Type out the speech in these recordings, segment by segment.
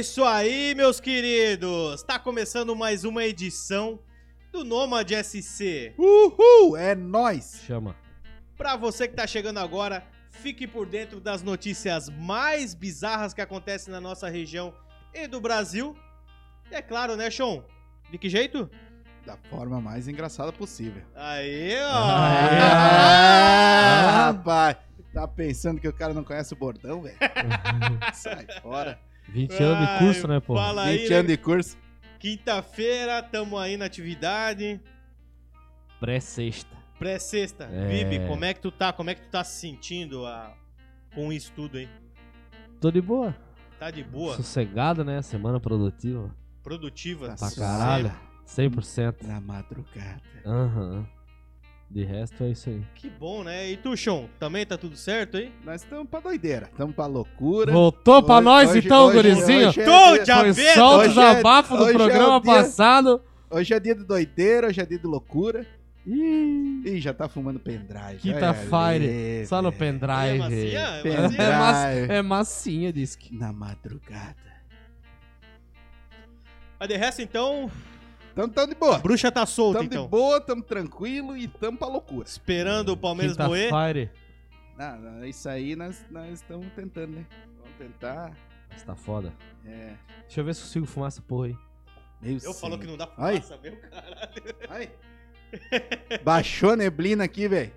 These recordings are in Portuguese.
isso aí, meus queridos! Tá começando mais uma edição do Nomad SC. Uhul, é nóis. Chama. Pra você que tá chegando agora, fique por dentro das notícias mais bizarras que acontecem na nossa região e do Brasil. E é claro, né, Sean? De que jeito? Da forma mais engraçada possível. Aí, ó! Ah, rapaz, tá pensando que o cara não conhece o bordão, velho? Sai fora. 20 anos de curso, né, pô? Fala aí, 20 né? anos de curso. Quinta-feira, tamo aí na atividade. Pré-sexta. Pré-sexta. É. Vibe, como é que tu tá? Como é que tu tá se sentindo ah, com isso tudo aí? Tô de boa. Tá de boa? Sossegado, né? Semana produtiva. Produtiva? Tá Pra caralho. 100%. Na madrugada. Aham. De resto é isso aí. Que bom, né? E tu, Sean, também tá tudo certo aí? Nós estamos pra doideira, estamos pra loucura. Voltou pra Hoje- nós hoje- então, hoje- gurizinho? hoje é Tô dia- de Foi só o é- desabafo do é programa o dia- passado. Hoje é dia de doideira, hoje é dia de loucura. Ih, Ih, já tá fumando pendrive. Quinta-feira, olha ali, só no pendrive. É massinha? É Pendrive. massinha? É, mas- é massinha, diz que. Na madrugada. Mas de resto, então, Então tamo de a boa. bruxa tá solta, Tamo então. de boa, tamo tranquilo e tamo pra loucura. Esperando o Palmeiras moer. Quinta-feira. Não, não, isso aí nós nós estamos tentando, né? Vamos tentar. Mas tá foda. É. Deixa eu ver se eu consigo fumar essa porra aí. Meio Eu falo que não dá Ai. fumaça, meu caralho. Ai. Baixou a neblina aqui, velho.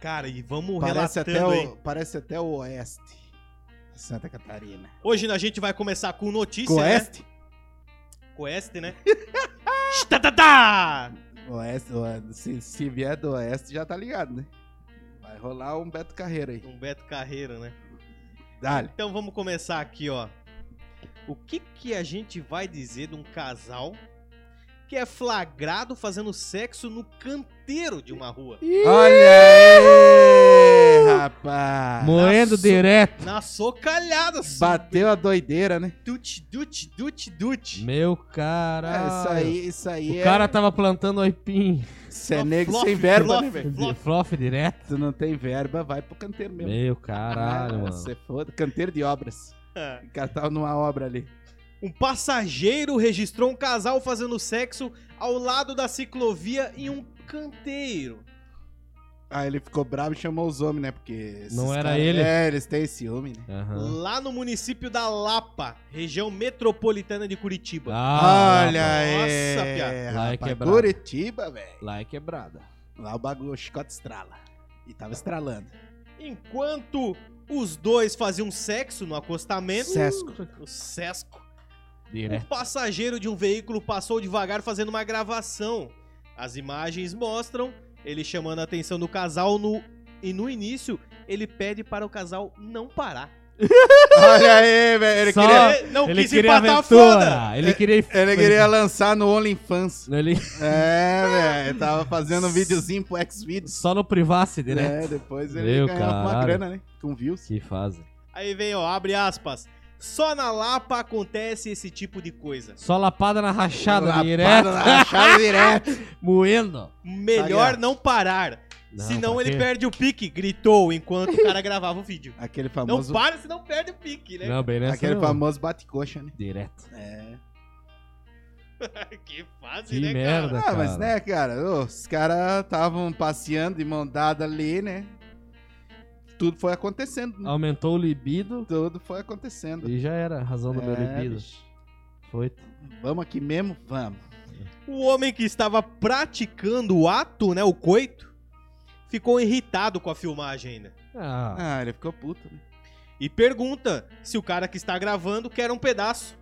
Cara, e vamos Parece até, aí. o, parece até o oeste. Santa Catarina. Hoje a gente vai começar com notícia, Com né? Oeste? Com oeste, né? Tá, Oeste, o- se, se vier do oeste, já tá ligado, né? Vai rolar um Beto Carreiro aí. Um Beto Carreira, né? Dale. Então vamos começar aqui, ó. O que que a gente vai dizer de um casal que é flagrado fazendo sexo no canteiro de uma rua? Olha aí, rapaz. Moendo direto. Na socalhada, Bateu a doideira, né? Dut, dut, dut, dut. Meu É, caralho. isso aí, isso aí O é... cara tava plantando oipim. Você é flop, sem verba, flop. né, velho? Flof direto. Tu não tem verba, vai pro canteiro mesmo. Meu caralho, Ah, mano. Você foda. Canteiro de obras. O cara tava numa obra ali. Um passageiro registrou um casal fazendo sexo ao lado da ciclovia em um canteiro. Aí ele ficou bravo e chamou os homens, né? Porque. Não era caras- ele? É, eles têm ciúme, né? Aham. Lá no município da Lapa, região metropolitana de Curitiba. Ah, Olha aí. Nossa, piá. Lá é rapaz, quebrado. Curitiba, velho. lá é quebrada. Lá o bagulho, o chicote estrala. E tava estralando. Enquanto os dois faziam sexo no acostamento, Sesco. o sesco, o Direto. passageiro de um veículo passou devagar fazendo uma gravação. As imagens mostram ele chamando a atenção do casal no e no início ele pede para o casal não parar. Olha aí, velho. Ele Só- queria. Ele não ele quis queria empatar a aventura. foda. Ele queria... Ele queria lançar no OnlyFans. Ele... É, velho. Tava fazendo um videozinho pro Xvideos. Só no privacy direto. É, depois ele Meu ganhava uma grana, né? Com views. Que fazem. Aí vem, ó, abre aspas. Só na Lapa acontece esse tipo de coisa. Só lapada na rachada Lapada direto. na rachada direto. Moendo. Melhor Tá não parar. Não, senão ele perde o pique, gritou enquanto o cara gravava o vídeo. Aquele Não famoso. para, senão perde o pique, né? Não, bem nessa aquele não. famoso bate-coxa, né? Direto. É. que fase, Que né, merda. cara? Ah, mas né, cara, os caras estavam passeando de mão dada ali, né? Tudo foi acontecendo. né? Aumentou o libido Tudo foi acontecendo. e já era a razão do meu É, libido. bicho. Foi. Vamos aqui mesmo? Vamos. O homem que estava praticando o ato, né, o coito, ficou irritado com a filmagem ainda. Ah, Ah, ele ficou puto, né? E pergunta se o cara que está gravando quer um pedaço.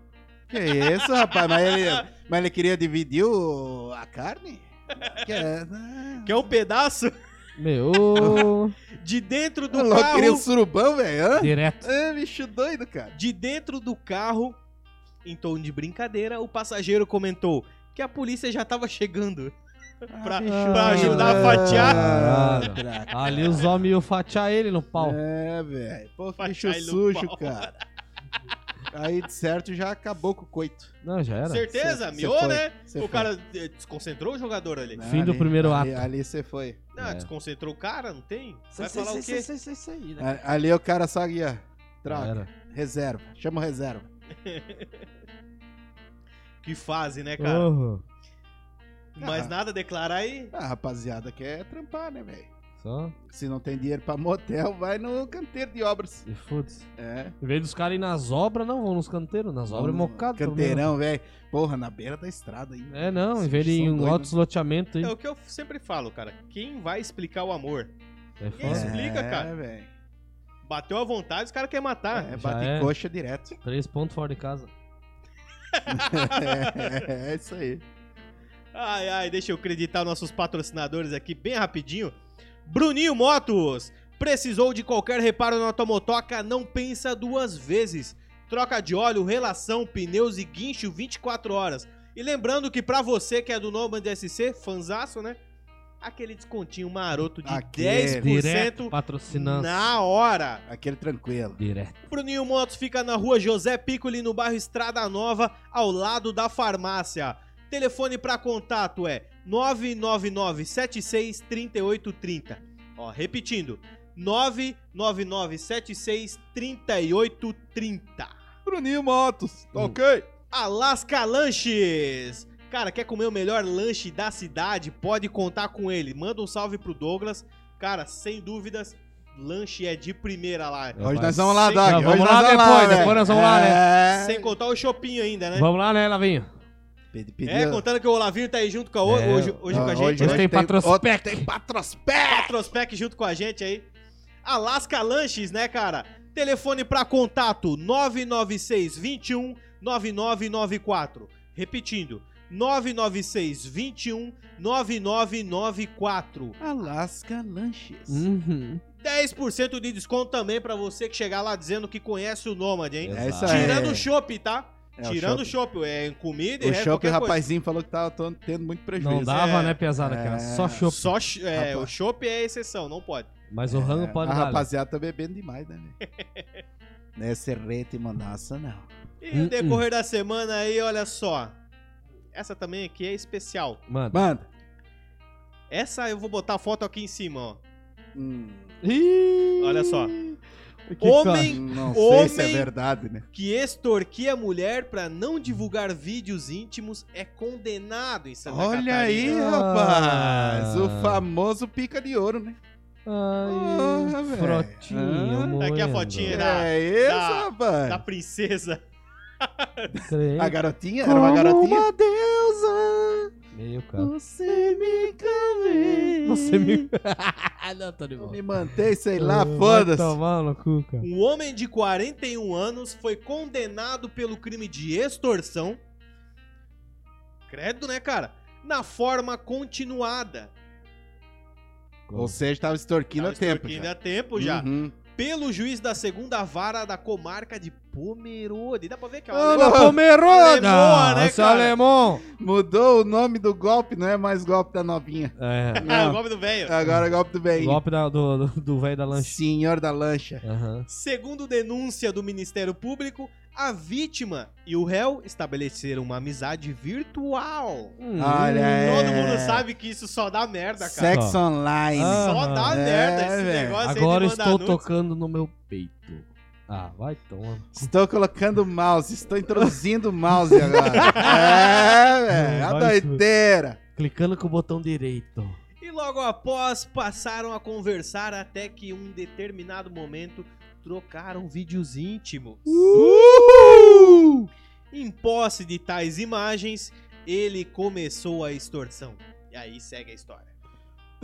Que isso, rapaz? Mas ele, mas ele queria dividir o- a carne? Quer, ah. Quer um pedaço meu. de dentro do O louco queria o carro. surubão, velho. Direto. É, bicho doido, cara. De dentro do carro, em tom de brincadeira, o passageiro comentou que a polícia já estava chegando. Pra- pra ajudar a fatiar. Caraca. Ali os homens iam fatiar ele no pau. É, velho. Pô, bicho Fatiar no sujo, cara. Aí, de certo, já acabou com o coito. Não, já era. Certeza? Cê- cê Miou, foi, né? cê O foi. cara eh, desconcentrou o jogador ali. Não, Fim do primeiro ali, ato. Ali você foi. Não, É. desconcentrou o cara, não tem? Vai falar o quê? sei, né? Ali o cara só guia. Troca. Reserva. Chama o reserva. Que fase, né, cara? Oh, Mas Ah. nada a declarar aí. A rapaziada quer trampar, né, velho? Só. Se não tem dinheiro pra motel, vai no canteiro de obras. E foda-se. É. Em vez dos caras ir nas obras, não vão nos canteiros. Nas obras é mocado. Canteirão, velho. Porra, na beira da estrada ainda. menos. É, não. Em vez de em doidos, altos loteamentos aí. É o que eu sempre falo, cara. Quem vai explicar o amor? É foda. explica, cara. É, velho. Bateu à vontade, os caras querem matar. É, bate é. coxa direto. Três pontos fora de casa. é, é isso aí. Ai, ai, deixa eu acreditar nossos patrocinadores aqui bem rapidinho. Bruninho Motos. Precisou de qualquer reparo na tua motoca? Não pensa duas vezes. Troca de óleo, relação, pneus e guincho 24 horas. E lembrando que pra você que é do Nomad SC, fanzaço, né? Aquele descontinho maroto de Aquele. 10% Direto patrocinando. na hora. Aquele tranquilo. Direto. Bruninho Motos fica na rua José Piccoli, no bairro Estrada Nova, ao lado da farmácia. Telefone para contato é 999 76 3830. Ó, repetindo, 999 76 3830. Bruninho Motos, tá Hum. ok? Alasca Lanches. Cara, quer comer o melhor lanche da cidade? Pode contar com ele. Manda um salve pro Douglas. Cara, sem dúvidas, lanche é de primeira lá. Hoje nós vamos lá, Sem- Doug. Não, Hoje vamos nós lá depois, depois nós vamos lá, né? Sem contar o shopping ainda, né? Vamos lá, né, Lavinho? Pedi- pedi- É, contando que o Olavinho tá aí junto com a o- É, hoje, hoje Não, com a gente. Hoje né? tem Patrospec. Tem Patrospec. Patrospec junto com a gente aí. Alasca Lanches, né, cara? Telefone pra contato 996 21 9994. Repetindo, 996 21 9994. Alasca Lanches. Uhum. 10% de desconto também pra você que chegar lá dizendo que conhece o Nômade, hein? É Exato. aí. Tirando o chopp, tá? É, Tirando o chopp. chopp, é comida e O resto, Chopp, o coisa. rapazinho falou que tava to- tendo muito prejuízo. Não dava, É. né, pesada, cara? É. Só chopp. Só, é, Rapaz. o chopp é exceção, não pode. Mas o rango É, pode A dar. rapaziada tá bebendo demais, né, velho? Nesse rete mandaça, não. E no Hum, decorrer da semana aí, olha só. Essa também aqui é especial. Mano. Manda. Essa eu vou botar a foto aqui em cima, ó. Hum, Olha só. Que Homem- não sei se é Homem- verdade, né? Que extorquia a mulher pra não divulgar vídeos íntimos é condenado em Santa Olha Catarina. aí, Ah. rapaz. O famoso pica de ouro, né? Ai, Ah, velho. frotinho, Ah, Tá aqui a fotinha da- É isso, da- rapaz. Da princesa. A garotinha? Era uma garotinha? uma deusa. Meu, cara. Você me convence. Você me... Não, tô de me mantei, sei lá, Vai foda-se. tomar no cu, cara. Um homem de 41 anos foi condenado pelo crime de extorsão. Credo, né, cara? Na forma continuada. Ou seja, tava extorquindo Tava a tempo. extorquindo já. há tempo já. Uhum. Pelo juiz da segunda vara da comarca de Pomerode. Dá pra ver que é um Ah, alemão. mas- Pomerode! Alemão, né, cara? alemão! Mudou o nome do golpe, não é mais golpe da novinha. É. Ah, Não. o golpe do velho. Agora é golpe do bem. Golpe da- do do- do velho da lancha. Senhor da lancha. Aham. Segundo denúncia do Ministério Público, a vítima e o réu estabeleceram uma amizade virtual. Hum. Olha aí. Todo É. mundo sabe que isso só dá merda, cara. Sexo online. Ah. Só dá Aham. merda É, esse velho. negócio Agora aí de mandar estou nudes. tocando no meu peito. Ah, vai tomar. Estou colocando o mouse, estou introduzindo o mouse agora. é, velho. A Vai, doideira. Clicando com o botão direito. E logo após passaram a conversar até que um determinado momento trocaram vídeos íntimos. Uh! Em posse de tais imagens, ele começou a extorsão. E aí segue a história.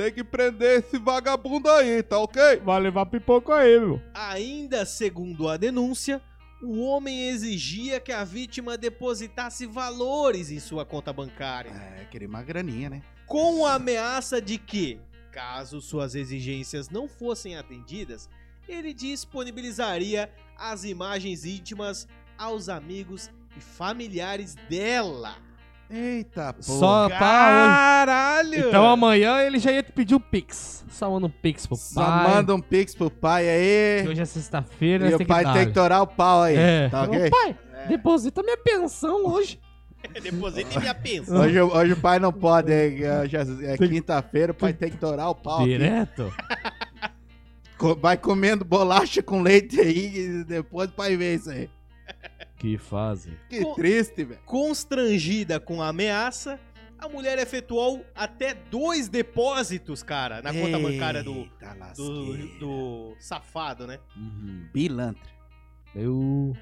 Tem que prender esse vagabundo aí, tá ok? Vai levar pipoca aí, meu. Ainda segundo a denúncia, o homem exigia que a vítima depositasse valores em sua conta bancária, É, queria uma graninha, né? com a ameaça de que, caso suas exigências não fossem atendidas, ele disponibilizaria as imagens íntimas aos amigos e familiares dela. Eita, porra. Só pra Caralho! Então amanhã ele já ia te pedir o Pix. Só manda um Pix pro Só pai. manda um pix pro pai que aí. Hoje é sexta-feira, E o pai que tem que torar o pau aí. É. Tá Ô, ok? pai, deposita minha pensão hoje. Deposite minha pensão. Hoje, hoje o pai não pode, é, já- é quinta-feira, o pai tem que torar o pau. aqui. Direto. Co- Vai comendo bolacha com leite aí e depois o pai vê isso aí. Que fase. Que triste, velho. Constrangida com a ameaça, a mulher efetuou até dois depósitos, cara, na conta bancária do, Eita do, do safado, né? Pilantra. Eu.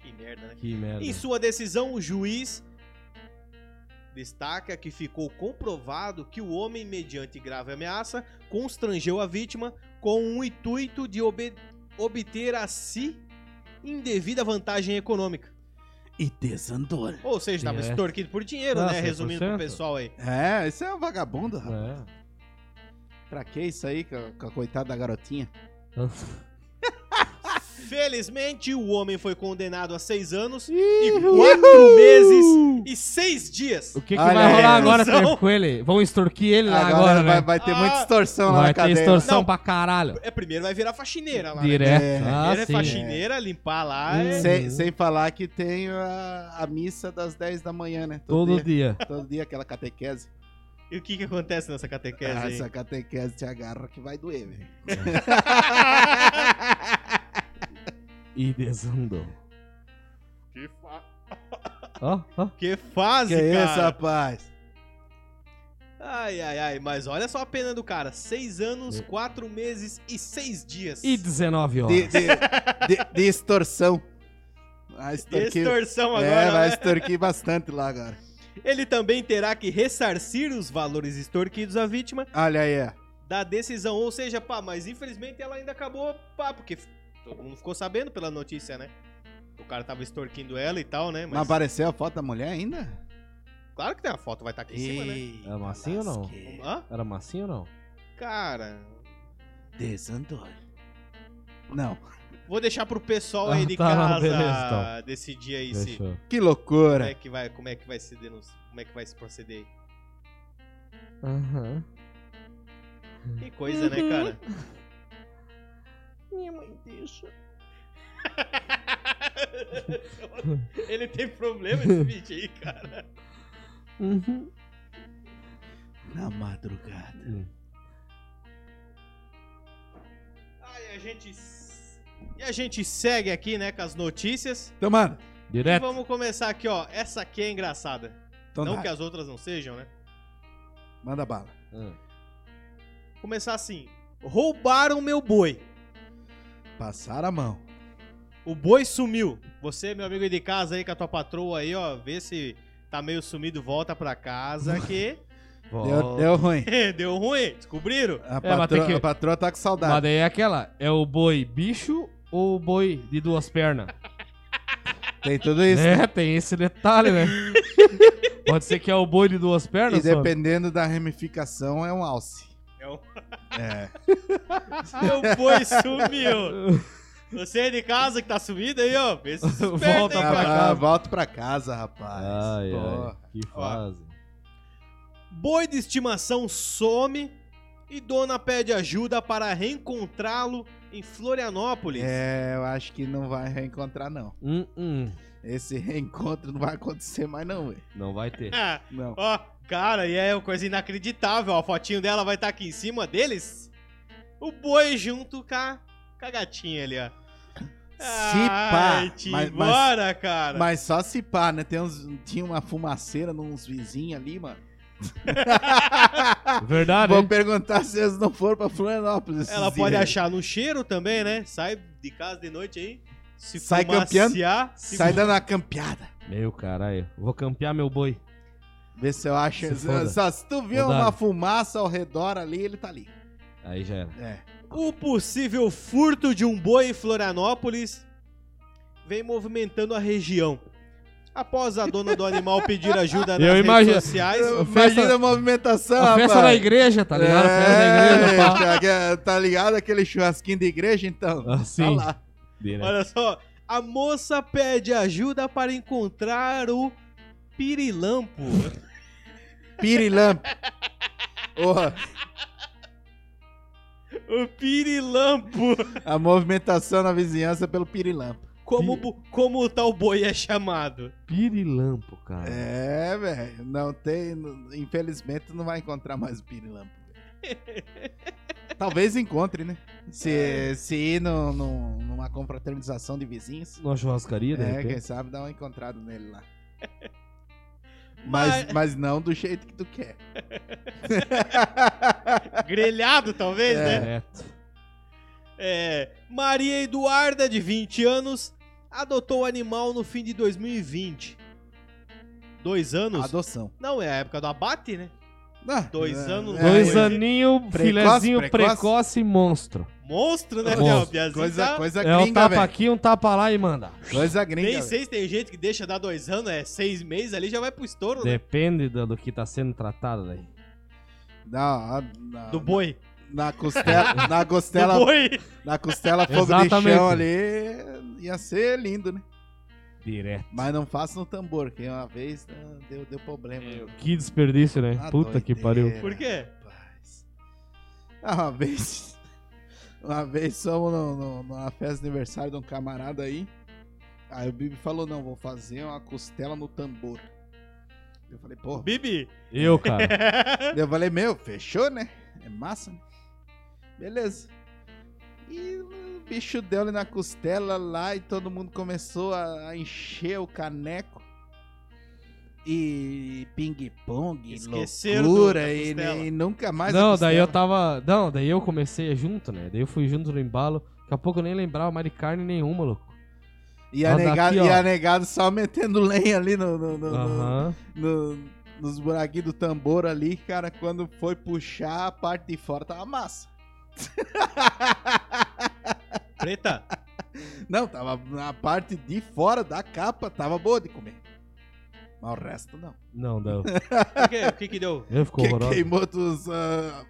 Que merda, né? Que merda. Em sua decisão, o juiz destaca que ficou comprovado que o homem, mediante grave ameaça, constrangeu a vítima com o intuito de obter a si indevida vantagem econômica. E desandou. Ou seja, estava É. extorquido por dinheiro, né? Resumindo pro 100%. pessoal aí. É, isso é um vagabundo, rapaz. É. Pra que isso aí com a, com a coitada da garotinha? Felizmente, o homem foi condenado a seis anos e quatro meses e seis dias. O que, que Olha vai aí. rolar agora. Trevor, com ele? Vão extorquir ele lá Agora, vai, né? vai ter Ah, muita extorsão lá Vai na ter cadeia. extorsão Não. pra caralho. É, primeiro vai virar faxineira lá. né? Direto. É. Ah, Primeiro é sim. faxineira, limpar lá. é- Sem, sem falar que tem a, a missa das 10 da manhã, né? Todo dia. dia. Todo dia aquela catequese. E o que que acontece nessa catequese Ah, aí? essa catequese te agarra que vai doer, velho. E desandou. Que, fa... Ó, ó. que fase, Que cara. isso, rapaz? Ai, ai, ai. Mas olha só a pena do cara. Seis anos, quatro meses e seis dias. E 19 horas. De, de, de- de extorsão. Vai extorquir, Extorsão agora, é, vai né? extorquir bastante lá agora. Ele também terá que ressarcir os valores extorquidos à vítima Olha aí, da decisão. Ou seja, pá, mas infelizmente ela ainda acabou, pá, porque todo mundo ficou sabendo pela notícia, né? O cara tava extorquindo ela e tal, né? Não Mas apareceu a foto da mulher ainda? claro que tem a foto, vai estar aqui em cima, né? Eita É massinho ou não? Hã? Era massinho ou não? Cara, Desandou. Não. vou deixar pro pessoal Ah, aí de tá, casa beleza, então. decidir aí se Fechou. Que como loucura. é que vai, como é que vai se denunciar, como é que vai se proceder aí. Aham. Que coisa, né, cara? Minha mãe deixa. Ele tem problema esse bicho aí, cara. Uhum. Na madrugada. Hum. Ai, a gente e a gente segue aqui, né, com as notícias. Então, mano. E Direto. vamos começar aqui, ó. Essa aqui é engraçada. Então não dá. que as outras não sejam, né? Manda bala. Ah. Começar assim. Roubaram meu boi. Passaram a mão. O boi sumiu. Você, meu amigo aí de casa aí com a tua patroa aí, ó, vê se tá meio sumido, volta pra casa que Deu, deu ruim. deu ruim. Descobriram? A, mas patroa, que- a patroa tá com Mas saudade. daí é aquela. É o boi bicho ou o boi de duas pernas? Tem tudo isso. É, tem esse detalhe, né? Pode ser que é o boi de duas E pernas, só. dependendo da ramificação, é um alce. É o... É. Meu boi sumiu. Você aí de casa que tá sumido aí, ó. Vê se se Volta hein, pra casa. volto pra casa, rapaz. Ai, ai. Que fase. Boi de estimação some e dona pede ajuda para reencontrá-lo em Florianópolis. É, eu acho que não vai reencontrar, não. Hum, hum. Esse reencontro não vai acontecer mais, não, velho. Não vai ter. Não. ó, cara, e é uma coisa inacreditável. ó, A fotinho dela vai estar aqui em cima deles. O boi junto com a, com a gatinha ali, ó. Se pá, Ai, te mas- mas- embora, cara. Mas só se pá, né? Tem uns, tinha uma fumaceira nos vizinhos ali, mano. Verdade, Vou hein? perguntar se eles não foram pra Florianópolis. Ela pode aí. achar no cheiro também, né? Sai de casa de noite aí. Se Sai fumaciar, se Sai dando uma campeada. Meu caralho. Vou campear meu boi. Vê se eu acho. Se. Só, se tu viu uma fumaça ao redor ali, ele tá ali. Aí já era. É. O possível furto de um boi em Florianópolis vem movimentando a região. Após a dona do animal pedir ajuda nas Eu redes imagino- sociais, Eu- Imagina a movimentação, A festa rapaz. da igreja, tá ligado? Da igreja, tá, tá ligado aquele churrasquinho de igreja, então? Ah, Tá olha só, a moça pede ajuda para encontrar o pirilampo. Pirilampo. Porra, o pirilampo. a movimentação na vizinhança pelo pirilampo. Como, bu- como o tal boi é chamado? Pirilampo, cara. É, velho. Não tem. Infelizmente não vai encontrar mais o pirilampo. velho. Talvez encontre, né? Se, se ir no, no- numa confraternização de vizinhos. Numa churrascaria, de É, quem sabe dá uma encontrada nele lá. Mas- Mas, não do jeito que tu quer. Grelhado, talvez, né? Direto. É, Maria Eduarda, de 20 anos, adotou o animal no fim de 2020. Dois anos? Adoção. Não, é a época do abate, né? Ah, Dois é, anos, é, Dois Precoce, aninhos, precoce, filezinho precoce. precoce e monstro. Monstro, né, Monstro. Léo? Piazinho Coisa, tá- coisa É um gringa, tapa velho. aqui, um tapa lá e manda. Coisa gringa. Nem velho. sei se tem gente que deixa dar dois anos, é seis meses ali, já vai pro estouro, né? Depende do, do que tá sendo tratado daí. Não, na, Do boi. na costela, na costela, Do boi. na costela fogo de Exatamente. chão ali, ia ser lindo, né? Direto. Mas não faça no tambor, que uma vez né, deu, deu problema. né? Que desperdício, né? Ah, Puta que doideira, pariu. Por quê? rapaz. Ah, uma vez. Uma vez fomos no, no- numa festa de aniversário de um camarada aí. Aí o Bibi falou: não, vou fazer uma costela no tambor. Eu falei, pô. Bibi. Eu, cara. Eu falei, meu, fechou, né? É massa, né? Beleza. E o bicho deu ali na costela lá e todo mundo começou a, a encher o caneco. E ping-pong, do- loucura, da e, e nunca mais não, daí eu tava. Não, daí eu comecei junto, né? Daí eu fui junto no embalo. Daqui a pouco eu nem lembrava mais de carne nenhuma, louco. E a, daqui, negado, ó. e a negado só metendo lenha ali no, no- no- no- no- nos buraquinhos do tambor ali, cara. Quando foi puxar, a parte de fora tava massa. Preta. Não, tava na parte de fora da capa, tava boa de comer. Mas o resto não. Não, deu. Por quê? O que que deu? Eu ficou Que horroroso. queimou dos. Uh,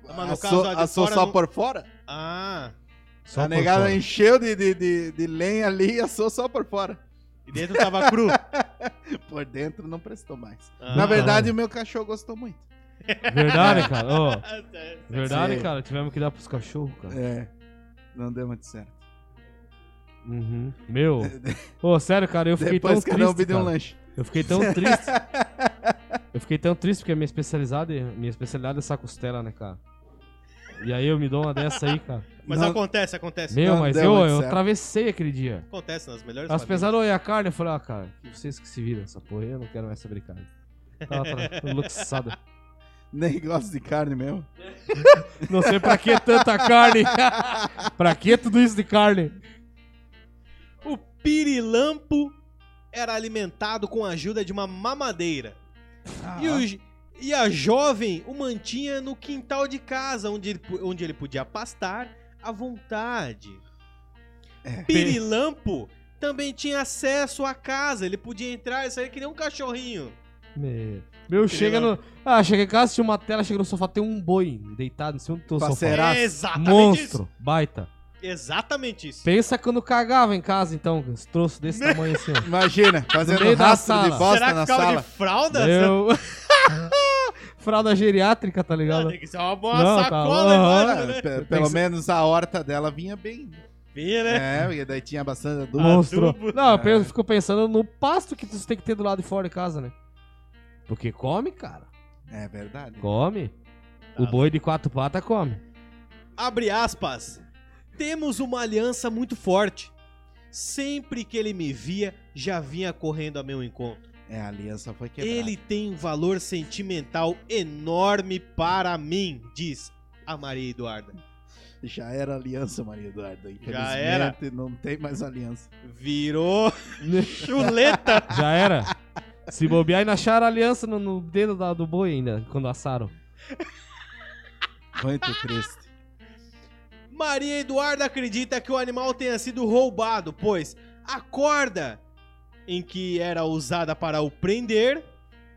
Mas no assou, caso, a de assou fora só não- por fora? Ah. Só a por negada fora. encheu de, de, de, de lenha ali e assou só por fora. E dentro tava cru. Por dentro não prestou mais. Ah. Na verdade, o meu cachorro gostou muito. Verdade, cara. Ah, verdade, Sim. cara. Tivemos que dar pros cachorros, cara. É. Não deu muito certo. Uhum. Meu. Ô, sério, cara, eu fiquei Depois tão cada um triste. pediu um cara. lanche. Eu fiquei tão triste. eu fiquei tão triste porque a minha especialidade, minha especialidade é essa costela, né, cara? E aí eu me dou uma dessa aí, cara. Mas Não- acontece, acontece. Meu, Não mas eu, eu certo. atravessei aquele dia. Acontece nas melhores As famílias. pesaram e a carne, eu falei, ah, cara, que vocês que se viram essa porra aí, eu não quero mais saber de carne. Tava luxada. Nem gosto de carne mesmo. Não sei pra que tanta carne. pra que tudo isso de carne? O pirilampo era alimentado com a ajuda de uma mamadeira. E, o j- e a jovem o mantinha no quintal de casa, onde ele, onde ele podia pastar à vontade. É. Pirilampo também tinha acesso à casa, ele podia entrar e sair que nem um cachorrinho. Meu, meu chega no. Ah, chega em casa, tinha uma tela, chega no sofá, tem um boi deitado em cima do teu sofá. Exatamente Monstro, baita. Exatamente isso. Pensa quando cagava em casa, então, esse troço desse tamanho assim, ó. Imagina, fazendo meio da rastro de sala. bosta Será que na ficava sala. de fralda? Eu... Fralda geriátrica, tá Não, ligado? tem que ser uma boa Não, tá, sacola Ah, né? pe- Tem pelo que menos a horta dela vinha bem. Vinha, né? É, porque daí tinha bastante adubo. Monstro. adubo. Não, eu É. penso- fico pensando no pasto que tu tem que ter do lado de fora de casa, né? Porque come, cara. É verdade. Come. Tá O boi de quatro patas come. Abre aspas. Temos uma aliança muito forte. Sempre que ele me via, já vinha correndo a meu encontro. É, a aliança foi quebrada. Ele tem um valor sentimental enorme para mim, diz a Maria Eduarda. Já era aliança, Maria Eduarda. Infelizmente, Já era. não tem mais aliança. Virou chuleta. Já era. Se bobear e acharam a aliança no, no dedo da- do boi ainda, quando assaram. Muito triste. Maria Eduarda acredita que o animal tenha sido roubado, pois a corda em que era usada para o prender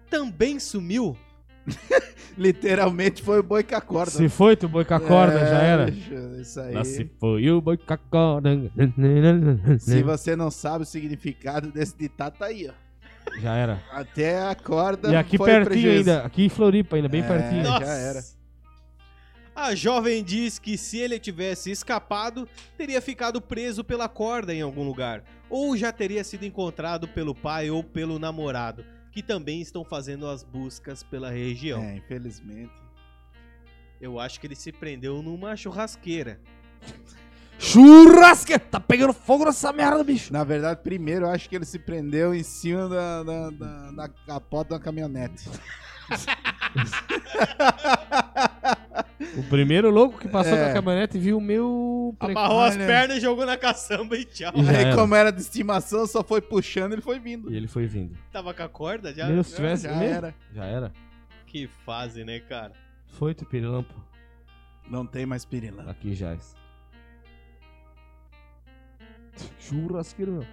também sumiu. Literalmente foi o boi com a corda. Se foi, tu boi com a corda, É, já era. Isso aí. Lá se foi o boi com a corda. Se você não sabe o significado desse ditado, tá aí, ó. Já era. Até a corda E aqui foi pertinho prejuízo. ainda. Aqui em Floripa ainda, bem É. pertinho. já Nossa. era. A jovem diz que se ele tivesse escapado, teria ficado preso pela corda em algum lugar, ou já teria sido encontrado pelo pai ou pelo namorado, que também estão fazendo as buscas pela região. É, infelizmente. Eu acho que ele se prendeu numa churrasqueira. Churrasque! Tá pegando fogo nessa merda, bicho. Na verdade, primeiro eu acho que ele se prendeu em cima da, da, da, da capota da caminhonete. O primeiro louco que passou É. com a caminhonete viu o meu... Amarrou as pernas e jogou na caçamba e tchau. E já Aí, era. como era de estimação, só foi puxando e ele foi vindo. E ele foi vindo. Tava com a corda já? Meu, se tivesse... Já meu, era. Já era. Que fase, né, cara? Foi, tu pirilampo. Não tem mais pirilã. Aqui Jais. Churrasqueiro, meu.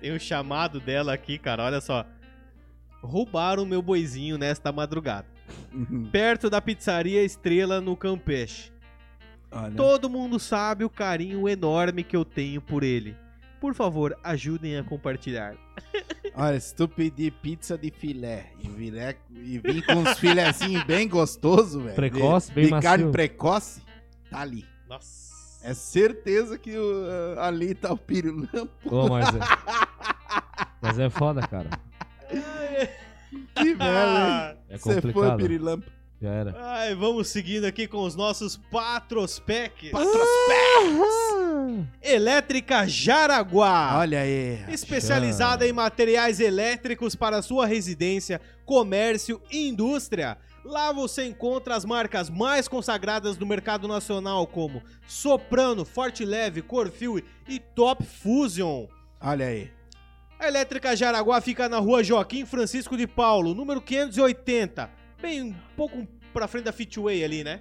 Tem o chamado dela aqui, cara, olha só. Roubaram meu boizinho nesta madrugada. Perto da pizzaria Estrela no Campeche. Olha. Todo mundo sabe o carinho enorme que eu tenho por ele. Por favor, ajudem a compartilhar. Olha, se tu pedir pizza de filé e, filé, e vir com uns filézinhos bem gostosos, velho. Precoce, de, bem de macio. carne precoce, tá ali. Nossa. É certeza que o- ali tá o pirilampo. Ô, mas é... Mas é foda, cara. Que merda, Ah, É Você foi complicado. pirilampo. Já era. ai, vamos seguindo aqui com os nossos patrospec. Elétrica Jaraguá. Olha aí. especializada em materiais elétricos para sua residência, comércio e indústria. Lá você encontra as marcas mais consagradas do mercado nacional, como Soprano, Forte Leve, Corfil e Top Fusion. Olha aí. A Elétrica Jaraguá fica na rua Joaquim Francisco de Paulo, número 580. Bem um pouco pra frente da Fitway ali, né?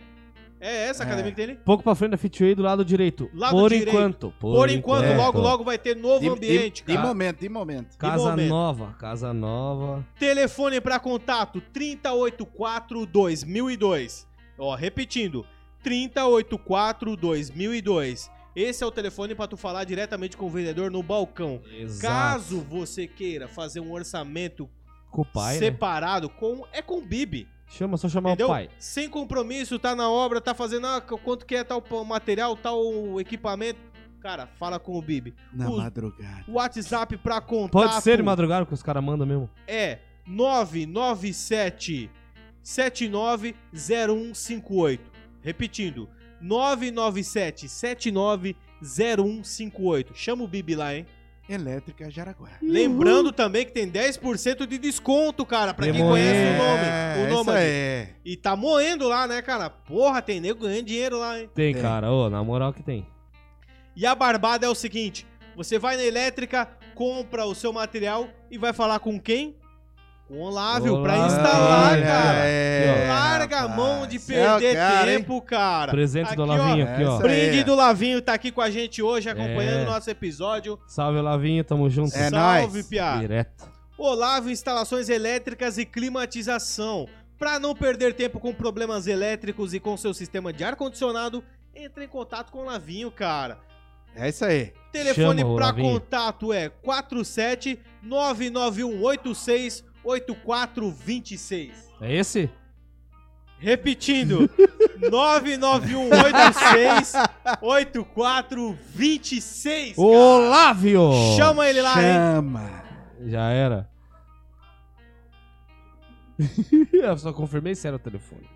É essa a É. academia que tem ali? Pouco pra frente da Fitway do lado direito. Lado por direito. enquanto. Por, Por enquanto, enquanto. logo, logo vai ter novo De, ambiente, de, de cara. momento, de momento. Casa momento. nova. Casa nova. Telefone para contato 3084 2002. Ó, repetindo, 3084 2002. Esse é o telefone para tu falar diretamente com o vendedor no balcão. Exato. Caso você queira fazer um orçamento Com o pai, né? separado com é com o Bibi, Chama, só chamar entendeu? o pai. Sem compromisso, tá na obra, tá fazendo ah, quanto que é tal material, tal equipamento. Cara, fala com o Bibi. Na O- madrugada. O WhatsApp para contato Pode ser de madrugada que os caras mandam mesmo. é 997 790158. Repetindo, 997 790158. Chama o Bibi lá, hein? Elétrica Jaraguá. Lembrando também que tem 10% de desconto, cara, pra quem conhece o nome. É, O isso Nômade. aí. E tá moendo lá, né, cara? Porra, tem nego ganhando dinheiro lá, hein? Tem, Tem. cara. Ô, na moral que tem. E a barbada é o seguinte: você vai na elétrica, compra o seu material e vai falar com quem? O Olávio, pra instalar, Olha cara. É, Larga a mão de É perder cara, hein? tempo, cara. Presente do Aqui, ó, Lavinho aqui, ó. essa- Brinde É. do Lavinho tá aqui com a gente hoje, acompanhando É. o nosso episódio. Salve, Lavinho. Tamo junto. É Salve, nóis. Piá. Direto. Olavo Instalações Elétricas e Climatização. Para não perder tempo com problemas elétricos e com seu sistema de ar-condicionado, entre em contato com o Lavinho, cara. É isso aí. Telefone para contato é 47 99186 8426. É esse? Repetindo, 99186 8426. cara. Olávio! Chama ele lá, hein? Chama. Já era. Eu só confirmei se era o telefone.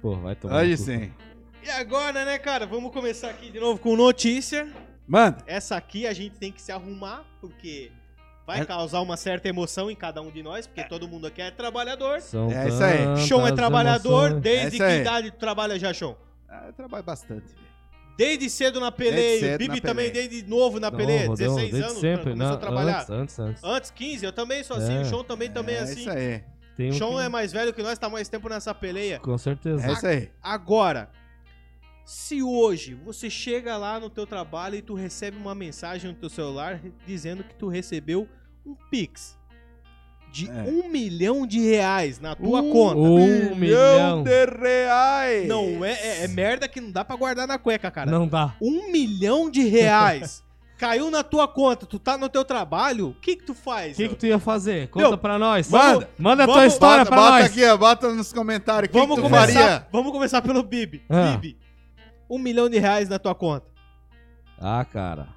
Pô, vai tomar. Cu. sim. E agora, né, cara? Vamos começar aqui de novo com notícia. Manda. Essa aqui a gente tem que se arrumar, porque vai É- causar uma certa emoção em cada um de nós, porque todo mundo aqui é trabalhador. São É isso aí. Chon é trabalhador, emoções. desde É que idade tu trabalha já, Chon? Ah, eu trabalho bastante, velho. Desde cedo na peleia, cedo Bibi na também peleia. desde novo na peleia, Não, 16 desde anos, sempre. começou Não, a trabalhar. Antes, antes, antes. Antes 15, eu também sou assim, É. o Chon também, também é é assim. isso aí. Tem Chon que- é mais velho que nós, tá mais tempo nessa peleia. Com certeza. É isso aí. Agora, se hoje você chega lá no teu trabalho e tu recebe uma mensagem no teu celular dizendo que tu recebeu um Pix de É. um milhão de reais na tua Um conta. Um milhão. de reais. Não é, é, é merda que não dá pra guardar na cueca, cara. Não dá. Um milhão de reais Caiu na tua conta, tu tá no teu trabalho, o que que tu faz? O que, que tu ia fazer? Conta Meu, pra nós. manda. Manda a tua Vamos- história bota, pra bota nós. aqui, ó, bota nos comentários. Que Vamos que tu começar, faria? vamos começar pelo Bibi. Ah. Bibi, um milhão de reais na tua conta. Ah, cara.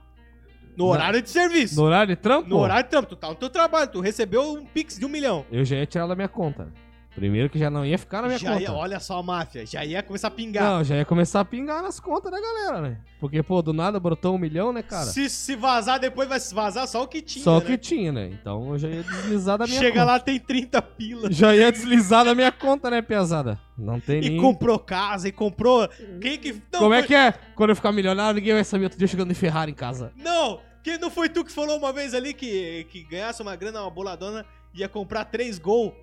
No horário de serviço. No horário de trampo? No horário de trampo, tu tá no teu trabalho, tu recebeu um pix de um milhão. Eu já ia tirar da minha conta. Primeiro que já não ia ficar na minha já conta. ia, olha só a máfia, já ia começar a pingar. Não, já ia começar a pingar nas contas da galera, né? Porque, pô, do nada brotou um milhão, né, cara? Se, se vazar depois, vai se vazar só o que tinha. Só o né? que tinha, né? Então eu já ia deslizar da minha Chega conta. lá, tem 30 pila. Já ia deslizar da minha conta, né, pesada? Não tem E nem... comprou casa, e comprou. Quem que. Não, Como é foi- que é? Quando eu ficar milionário, ninguém vai saber. Outro dia chegando em Ferrari em casa. Não! Que não foi tu que falou uma vez ali que, que ganhasse uma grana, uma boladona, ia comprar três gol.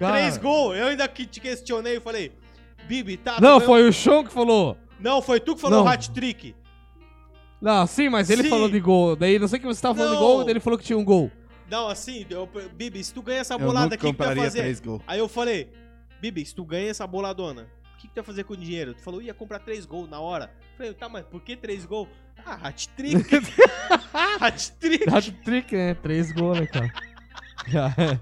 Cara... Três gol! Eu ainda que te questionei e falei, Bibi, tá. Não, ganhou- foi o Chão que falou. Não, foi tu que falou hat-trick. Não, sim, mas ele Sim. falou de gol. Daí não sei que você tava falando de Não. gol, daí ele falou que tinha um gol. Não, assim, eu, Bibi, se tu ganha essa bolada o que tu vai fazer? três gols. Aí eu falei, Bibi, se tu ganha essa boladona, o que, que tu vai fazer com o dinheiro? Tu falou, ia comprar três gols na hora. Eu falei, tá, mas por que três gols? Ah, hat-trick. hat-trick. Hat-trick, né? Três gols, né, cara?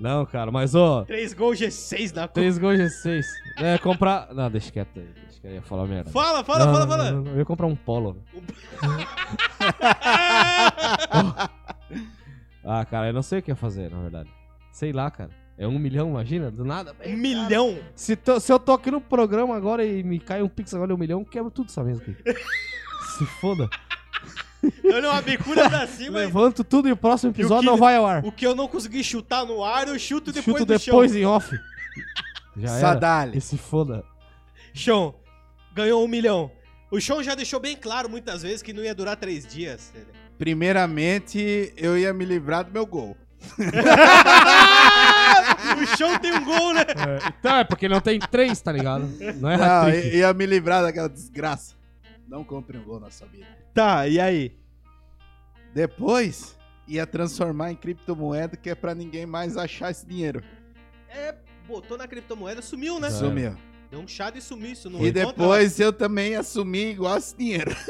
Não, cara, mas ó, Três gols G6 na conta. três gols G6. É, comprar. Não, deixa quieto aí. Deixa que eu ia falar merda. Fala, fala, Não, fala, fala. não, Eu ia comprar um polo. Ah, cara, eu não sei o que ia fazer, na verdade. Sei lá, cara. É um milhão, imagina? Do nada. Um milhão. Se, tô- se eu tô aqui no programa agora e me cai um pix agora de um milhão, quebra tudo essa mesa aqui. Se foda. Olha uma bicuda pra cima. e Levanto tudo e o próximo que- episódio não vai ao ar. O que eu não consegui chutar no ar, eu chuto depois Chuto do depois chão. em off. Já era. Sadali. E se foda. Chão, ganhou um milhão. O Chão já deixou bem claro muitas vezes que não ia durar três dias. Primeiramente, eu ia me livrar do meu gol. o Chão tem um gol, né? É, então é porque não tem três, tá ligado? Não é Não, hat-trick. ia me livrar daquela desgraça. Não compre um gol na sua vida. Tá, e aí? Depois, ia transformar em criptomoeda, que é pra ninguém mais achar esse dinheiro. É, botou na criptomoeda, sumiu, né? Sumiu. Deu um chá de sumiço. Não E depois eu também assumi igual esse dinheiro.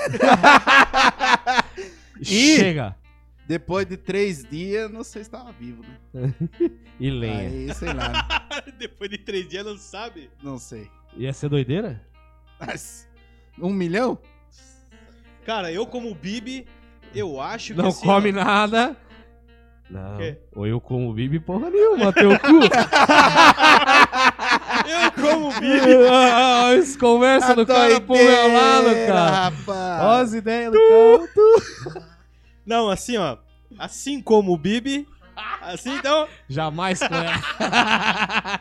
E- Chega. Depois de três dias, não sei se tava vivo, né? E lenha. Aí, sei lá, né? depois de três dias, não sabe? não sei. Ia ser doideira? Mas, um milhão? Cara, eu como Bibi, eu acho que Não assim, come ó, nada. Não. Quê? Ou eu como bibi porra nenhuma, teu cu. Eu como Bibi. Ah, As conversas do cara pro meu lado, cara. Ó rapaz. as ideias do cara. Não, assim, ó. Assim como o Bibi. Assim, então. Jamais com ela.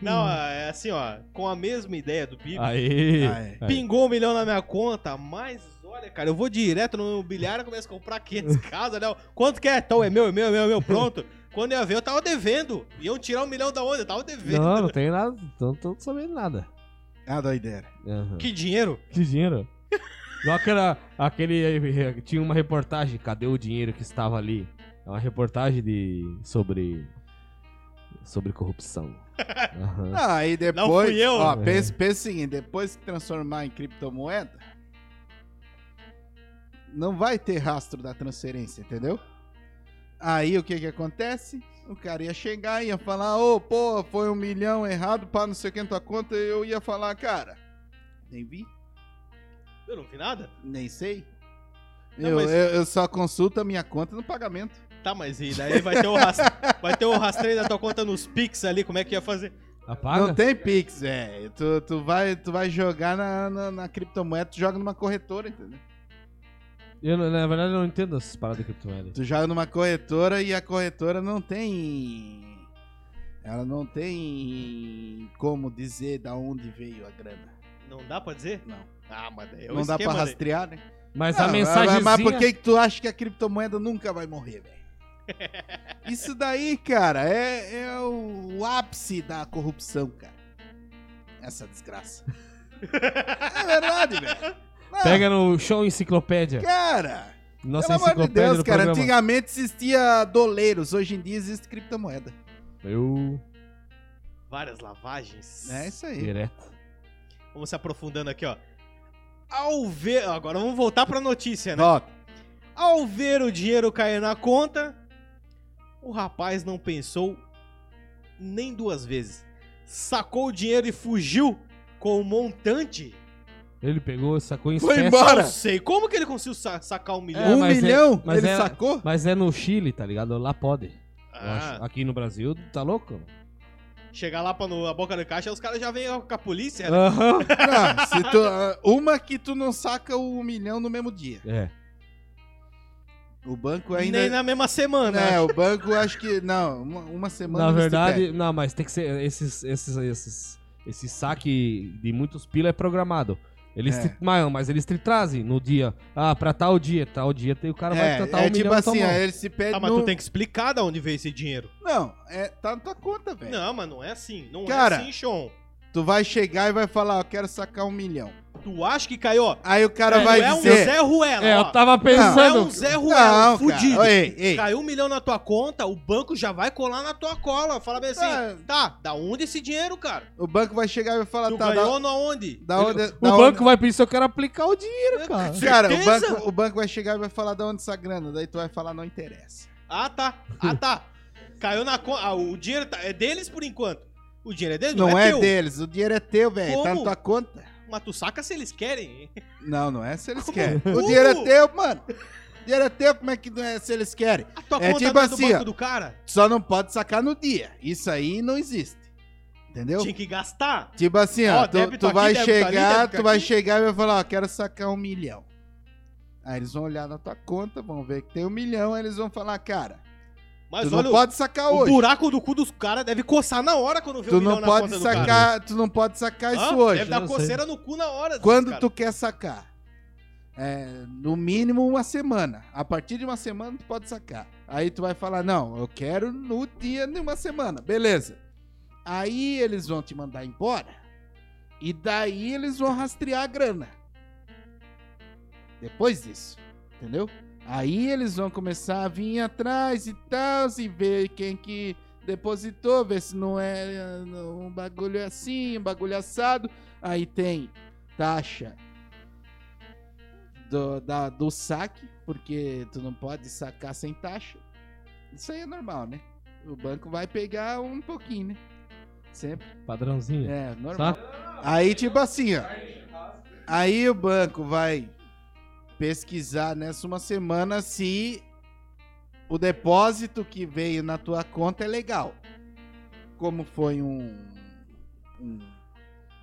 Não, é assim, ó. Com a mesma ideia do Bibi. Aí. Pingou um milhão na minha conta, mas olha, cara, eu vou direto no imobiliário e começo a comprar 500 casas, né? Quanto que é? Então, é meu, é meu, é meu, é meu, pronto. Quando eu ia ver, eu tava devendo. Iam tirar um milhão da onde? Eu tava devendo. Não, não tem nada. Não tô sabendo nada. Ah, doideira. Aham. Que dinheiro? Que dinheiro? Igual aquela, aquele. Tinha uma reportagem, cadê o dinheiro que estava ali? É uma reportagem de. sobre. sobre corrupção. Aham. Ah, aí depois. Não fui eu. Ó, pensa, seguinte: depois que transformar em criptomoeda, não vai ter rastro da transferência, entendeu? Aí o que que acontece? O cara ia chegar e ia falar: Ô, pô, foi um milhão errado para não sei o que na tua conta. E eu ia falar: Cara, nem vi, Eu não vi nada? nem sei. Não, eu, mas- eu, eu só consulto a minha conta no pagamento. Tá, mas e daí vai ter o, rast... vai ter o rastreio da tua conta nos Pix ali, como é que ia fazer? Apaga? Não tem Pix, velho. Tu, tu, vai, tu vai jogar na, na, na criptomoeda, tu joga numa corretora, entendeu? Eu, na verdade, eu não entendo essas paradas de criptomoeda. Tu joga numa corretora e a corretora não tem. Ela não tem como dizer da onde veio a grana. Não dá pra dizer? Não. Ah, mas daí é não dá pra daí. rastrear, né? Mas Ah, a mensagem. Mas por que, que tu acha que a criptomoeda nunca vai morrer, velho? Isso daí, cara, é, é o ápice da corrupção, cara. Essa desgraça. é verdade, velho. Não, Pega no show enciclopédia. Cara, Nossa pelo amor de enciclopédia Deus, do cara. programa. Antigamente existia doleiros, hoje em dia existe criptomoeda. Eu. Várias lavagens. É isso aí. Direto. Vamos se aprofundando aqui, ó. Ao ver. Agora vamos voltar pra notícia, né? Volta. Ao ver o dinheiro cair na conta, o rapaz não pensou nem duas vezes. Sacou o dinheiro e fugiu com o montante. Ele pegou, sacou em Foi espécie. embora. Não sei como que ele conseguiu sa- sacar um milhão. É, um mas é- milhão? mas ele é- sacou? Mas é no Chile, tá ligado? Lá pode. eu Ah, acho. Aqui no Brasil, tá louco? chegar lá pra no, a boca do caixa, os caras já vêm com a polícia. né? Aham. Não, se tu- ah, uma que tu não saca o milhão no mesmo dia. É. O banco ainda. Nem na mesma semana. É, acho. o banco acho que. Não, uma, uma semana. Na eles te verdade, não, mas tem que ser. Esses, esses, esses, esse saque de muitos pila é programado. Eles É. te, mas, mas eles te trazem no dia. Ah, pra tal dia, tal dia, tem, o cara vai É, tratar é um tipo assim, ó, ele se pede. Ah, mas no... tu tem que explicar de onde veio esse dinheiro. Não, é, tá na tua conta, velho. Não, mas não é assim. Não Cara, é assim, Sean. Tu vai chegar e vai falar, ó, quero sacar um milhão. Tu acha que caiu, ó. Aí o cara É, vai tu é um dizer. Zé Ruela, É, ó. eu tava Tu é pensando. um Zé Ruela, Não, fudido. cara. Ei, ei. Caiu um milhão na tua conta, o banco já vai colar na tua cola. Fala bem assim, Ah. tá, da onde esse dinheiro, cara? O banco vai chegar e vai falar, Tu tá, ganhou da, na onde? da onde. O da banco onde- vai pensar, eu quero aplicar o dinheiro, cara. Cara, o banco, o banco vai chegar e vai falar da onde essa grana. Daí tu vai falar, não interessa. Ah, tá. Ah, tá. Caiu na conta. Ah, o dinheiro tá- é deles por enquanto. O dinheiro é deles? Não, é, teu. deles, o dinheiro é teu, velho. Tá na tua conta. Mas tu saca se eles querem. Não, não é se eles Como? querem. Como? O dinheiro é teu, mano. O dinheiro é teu, como é que não é se eles querem? A tua É conta tipo não é assim, do banco ó. do cara. Só não pode sacar no dia. Isso aí não existe. Entendeu? Tinha que gastar. Tipo assim, ó, Ó, tu, tu aqui, vai ali, chegar, débito tu vai aqui. chegar e vai falar, ó, quero sacar um milhão. Aí eles vão olhar na tua conta, vão ver que tem um milhão, aí eles vão falar, cara, Mas tu olha, não o- pode sacar o hoje. buraco do cu dos caras deve coçar na hora quando vê Tu o milhão não na pode conta do cara. sacar, tu não pode sacar Hã? isso hoje. Deve dar eu sei. coceira no cu na hora. Quando cara. tu quer sacar? É, no mínimo uma semana. A partir de uma semana tu pode sacar. Aí tu vai falar, não, eu quero no dia de uma semana. Beleza. Aí eles vão te mandar embora. E daí eles vão rastrear a grana. Depois disso. Entendeu? Aí eles vão começar a vir atrás e tal, e ver quem que depositou, ver se não é um bagulho assim, um bagulho assado. Aí tem taxa do, da, do saque, porque tu não pode sacar sem taxa. Isso aí é normal, né? O banco vai pegar um pouquinho, né? Sempre. Padrãozinho. É, normal. Aí, tipo assim, ó. Aí o banco vai pesquisar nessa uma semana se o depósito que veio na tua conta é legal. Como foi um, um,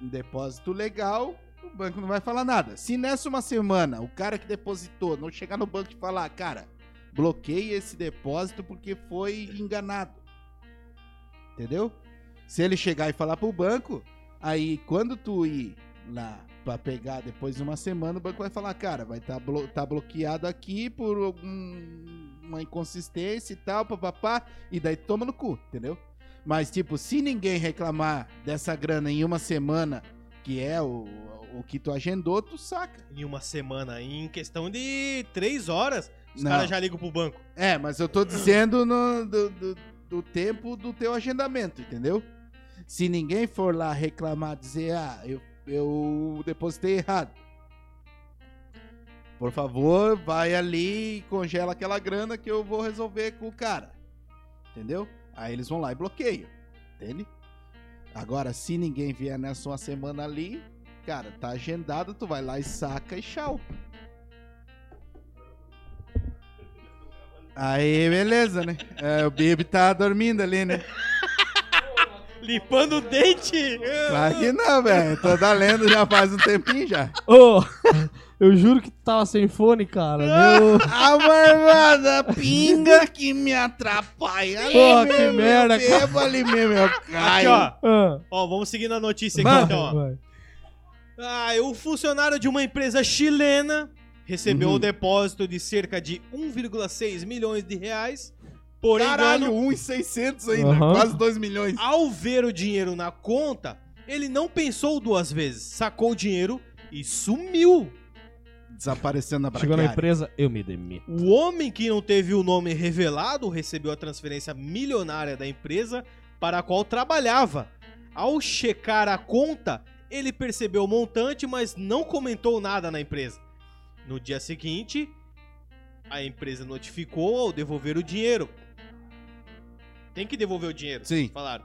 um depósito legal, o banco não vai falar nada. Se nessa uma semana o cara que depositou não chegar no banco e falar, cara, bloqueie esse depósito porque foi enganado. Entendeu? Se ele chegar e falar pro banco, aí quando tu ir lá pra pegar depois de uma semana, o banco vai falar, cara, vai estar blo tá bloqueado aqui por algum, uma inconsistência e tal, papapá, e daí toma no cu, entendeu? Mas, tipo, se ninguém reclamar dessa grana em uma semana, que é o, o que tu agendou, tu saca. Em uma semana, em questão de três horas, os caras já ligam pro banco. É, mas eu tô dizendo no- do, do- do tempo do teu agendamento, entendeu? Se ninguém for lá reclamar, dizer, ah, eu, eu depositei errado. Por favor, vai ali e congela aquela grana que eu vou resolver com o cara. Entendeu? Aí eles vão lá e bloqueiam. Entende? Agora, se ninguém vier nessa uma semana ali, cara, tá agendado, tu vai lá e saca e tchau. Aí, beleza, né? É, o Bibi tá dormindo ali, né? Limpando o dente! Claro que não, velho. Tô da lendo já faz um tempinho já. Ô, eu juro que tu tava sem fone, cara. Meu... A marmada pinga que me atrapalha. Ali Pô, que merda, eu bebo ali mesmo, eu Aqui, caio. ó. Ah, Ó, vamos seguir na notícia aqui, vai, então, ó. vai. Ah, o funcionário de uma empresa chilena recebeu Uhum. um depósito de cerca de 1,6 milhões de reais. Por Caralho, engano, 1,600 ainda. Aham. Quase 2 milhões. ao ver o dinheiro na conta, ele não pensou duas vezes, sacou o dinheiro e sumiu. Desaparecendo na Chegou na empresa, eu me demito. O homem que não teve o nome revelado recebeu a transferência milionária da empresa para a qual trabalhava. Ao checar a conta, Ele percebeu o montante, mas não comentou nada na empresa. No dia seguinte, a empresa notificou ao devolver o dinheiro. Tem que devolver o dinheiro. Sim. Falaram.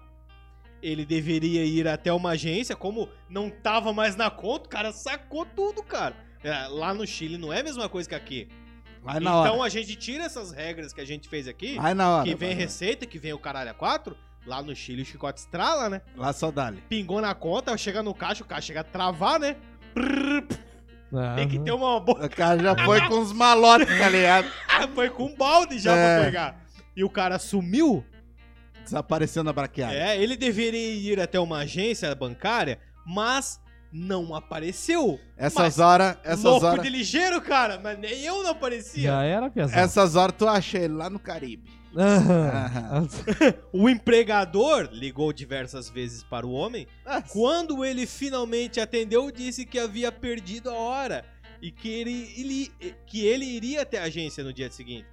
Ele deveria ir até uma agência, como não tava mais na conta, o cara sacou tudo, cara. É, lá no Chile não é a mesma coisa que aqui. Vai na então hora. a gente tira essas regras que a gente fez aqui, Vai na hora. que vem receita, que vem o caralho a quatro. Lá no Chile o chicote estrala, né? Lá só dá-lhe. Pingou na conta, chega no caixa, o caixa chega a travar, né? Tem que ter uma boa. O cara já foi com os malotes, tá ligado? Foi com um balde já É. pra pegar. E o cara sumiu. Desapareceu na braqueada. É, ele deveria ir até uma agência bancária, mas não apareceu. Essas horas, essas Louco horas, de ligeiro, cara, mas nem eu não aparecia. Já era, Piazão. essas horas tu acha ele lá no Caribe. Aham. O empregador ligou diversas vezes para o homem. Ah, Quando ele finalmente atendeu, disse que havia perdido a hora e que ele, ele- que ele iria até a agência no dia seguinte.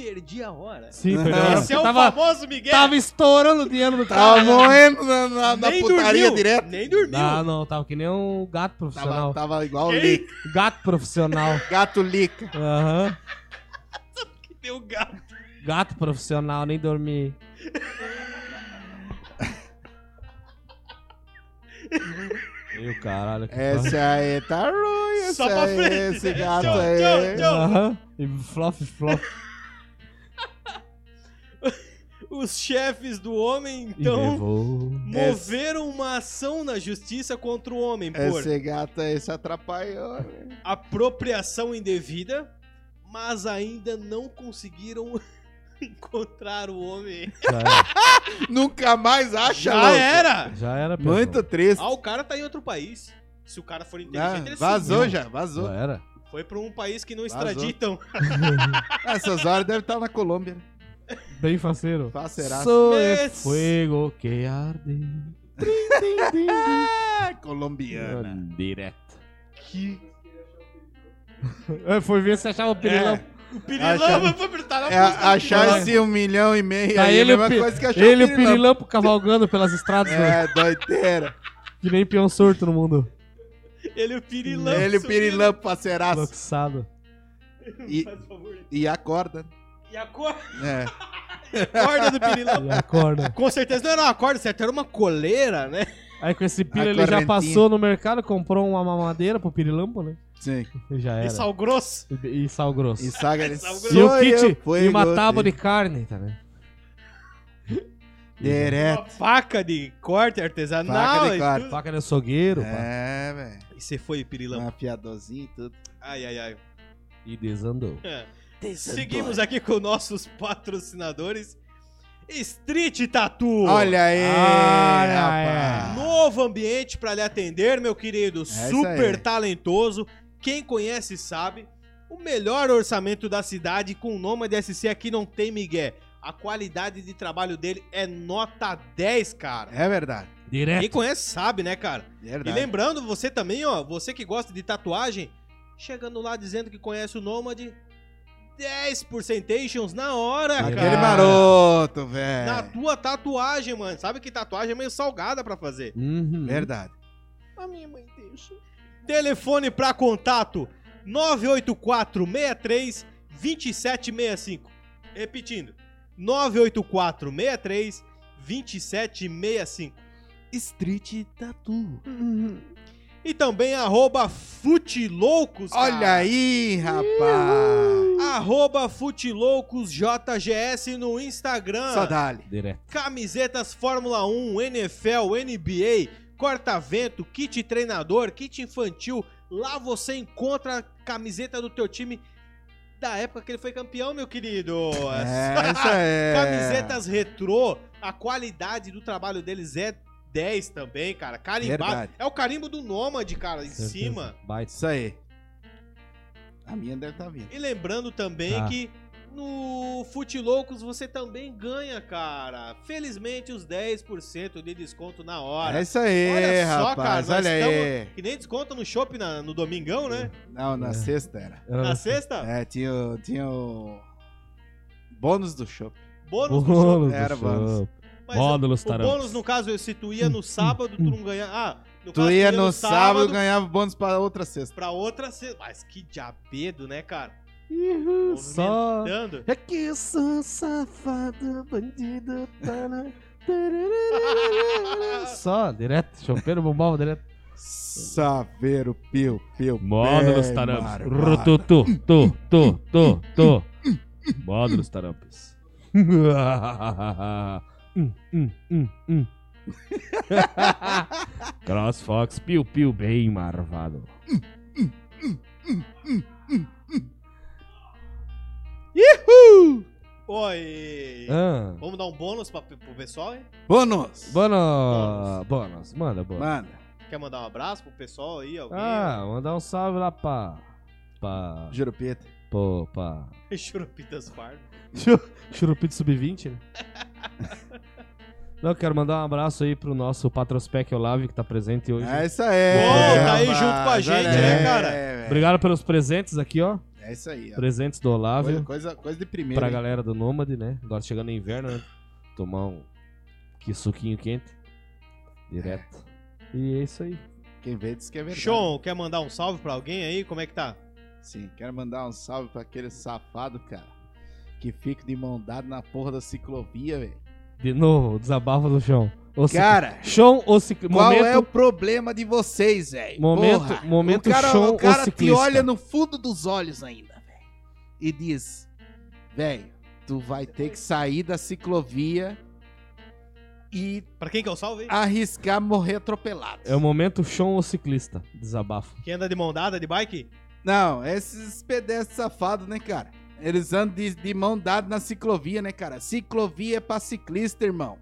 Perdi a hora. Sim, Aham. perdão. Esse é o tava, famoso Miguel. tava estourando o dinheiro do Tava cara. moendo na, na, na nem putaria dormiu, direto. Nem dormiu. Não, não, tava que nem um gato profissional. Tava, tava igual o? Lica. Gato profissional. Gato Lica. Aham. Que deu gato. Gato profissional, nem dormi. Meu caralho. que Esse aí tá ruim, esse Só pra aí, frente. esse gato Tchau, aí. tchau, tchau. Aham. E flop, flop. Os chefes do homem, então, levou. moveram uma ação na justiça contra o homem por Esse gato aí se atrapalhou. né? apropriação indevida, mas ainda não conseguiram encontrar o homem. Já era. Nunca mais acha, Já louco. era! Já era, Piazão. Muito triste. Ah, o cara tá em outro país. Se o cara for Ah, inteligente, ele vazou sumiu. já, vazou. Já era. Foi pra um país que não Vazou. extraditam. Essas horas deve estar na Colômbia. né? Bem faceiro. Faceiraço. Sou Mas- fuego que arde. Colombiana. Direto. É, Foi ver se achava o pirilão. O Pirilão foi É, música do achar Pirilão. esse um milhão e meio Tá aí, ele, é o a mesma coisa que achar ele e o pirilampo cavalgando pelas estradas, né? É, doideira. que nem peão surto no mundo. Ele e o Pirilão. Ele e o pirilampo parceiraço. Loxado. E, e acorda. E a cor- É. corda do Pirilão. E acorda. Com certeza não era uma corda, certo? Era uma coleira, né? Aí com esse A ele já passou no mercado, comprou uma mamadeira pro pirilampo, né? Sim. E já E era. sal grosso. E, e sal grosso. E saga. Sal E o kit e uma tábua de carne, tá, né? Direto. Uma faca de corte artesanal. Faca de e corte. Faca de açougueiro. É, velho. E você foi, Pirilão. Um afiadorzinho e tudo. Ai, ai, ai. E desandou. É. Seguimos aqui com nossos patrocinadores. Street Tattoo. Olha aí, Olha rapaz. Novo ambiente pra lhe atender, meu querido. isso Super talentoso. Quem conhece sabe. O melhor orçamento da cidade com o nome de SC aqui não tem Miguel. A qualidade de trabalho dele é nota 10, cara. É verdade. Quem Direto. conhece sabe, né, cara? É E verdade. lembrando, você também, ó, você que gosta de tatuagem, chegando lá dizendo que conhece o Nômade, 10 percentations na hora, Aquele Aquele cara. maroto, velho. Na tua tatuagem, mano. Sabe que tatuagem é meio salgada pra fazer. Uhum. Verdade. A minha mãe deixa. Telefone pra contato: 984 63 2765. Repetindo: 984 63 2765. Street Tattoo. E também arroba Futeloucos, cara. Olha aí, rapaz. Arroba Futeloucos JGS no Instagram. Só. Direto. Camisetas Fórmula 1, NFL, NBA, corta-vento, kit treinador, kit infantil. Lá você encontra a camiseta do teu time da época que ele foi campeão, meu querido. É, isso é. Camisetas retrô, a qualidade do trabalho deles é 10 também, cara. Carimbado. Verdade. É o carimbo do Nômade, cara, em Certeza. cima. Baita. Isso aí. A minha deve estar vindo. E lembrando também Tá. que no Fute Loucos você também ganha, cara. Felizmente os 10% de desconto na hora. É isso aí, Olha só, rapaz. cara, nós olha aí. Que nem desconto no shopping na- no domingão, né? Não, na É. sexta era. Era Na sexta, É, tinha, o- tinha o bônus do shopping. bônus do shopping. Bônus do Era bônus. Mas Módulos o bônus, no caso, se tu ia no sábado, tu não ganha. Ah, no Tu caso, ia no sábado, ganhava bônus pra outra sexta. pra outra. se- Mas que diabedo, né, cara? Ihu, Só. É que eu sou safado, bandido. Só, direto. Chopeiro bombava direto. Saveiro, piu, piu. Módulos tarampos. marvado. Rutu, tu, tu, tu, tu, tu. Módulos tarampos. Hum, hum, hum, hum. CrossFox, piu, piu, bem marvado. Oi! Ah, Vamos dar um bônus pra, pro pessoal, hein? Bônus. bônus, bônus, manda bônus. Manda. Quer mandar um abraço pro pessoal aí? Alguém? Ah, mandar um salve lá pra. pra. Jurupita. pô, pra. Churupitas Farm. Churupito Sub-20, né? Não, quero mandar um abraço aí pro nosso Patrospec Olavo que tá presente hoje. É isso aí. Bom, tá aí junto com a gente, né, cara? velho. Obrigado pelos presentes aqui, ó. É isso aí, ó. Presentes do Coisa, Olavo coisa, coisa de primeira. pra hein? galera do Nômade, né? Agora chegando no inverno, né? Tomar um que suquinho quente. Direto. E é isso aí. Quem vê diz que é verdade. Sean, quer mandar um salve pra alguém aí? Como é que tá? Sim, quero mandar um salve pra aquele safado, cara. Que fica de mão dada na porra da ciclovia, velho. De novo, o desabafo do chão. O Cara, Chão ou ciclista? qual Momento, é o problema de vocês, velho? Momento- Porra, momento o cara, chão o cara te ciclista? olha no fundo dos olhos ainda, velho. E diz: velho, tu vai ter que sair da ciclovia e Pra quem que é o salve arriscar morrer atropelado. É o momento chão ou ciclista? Desabafo. Quem anda de mão dada de bike? Não, esses pedestres safados, né, cara? Eles andam de, de mão dada na ciclovia, né, cara? Ciclovia é pra ciclista, irmão.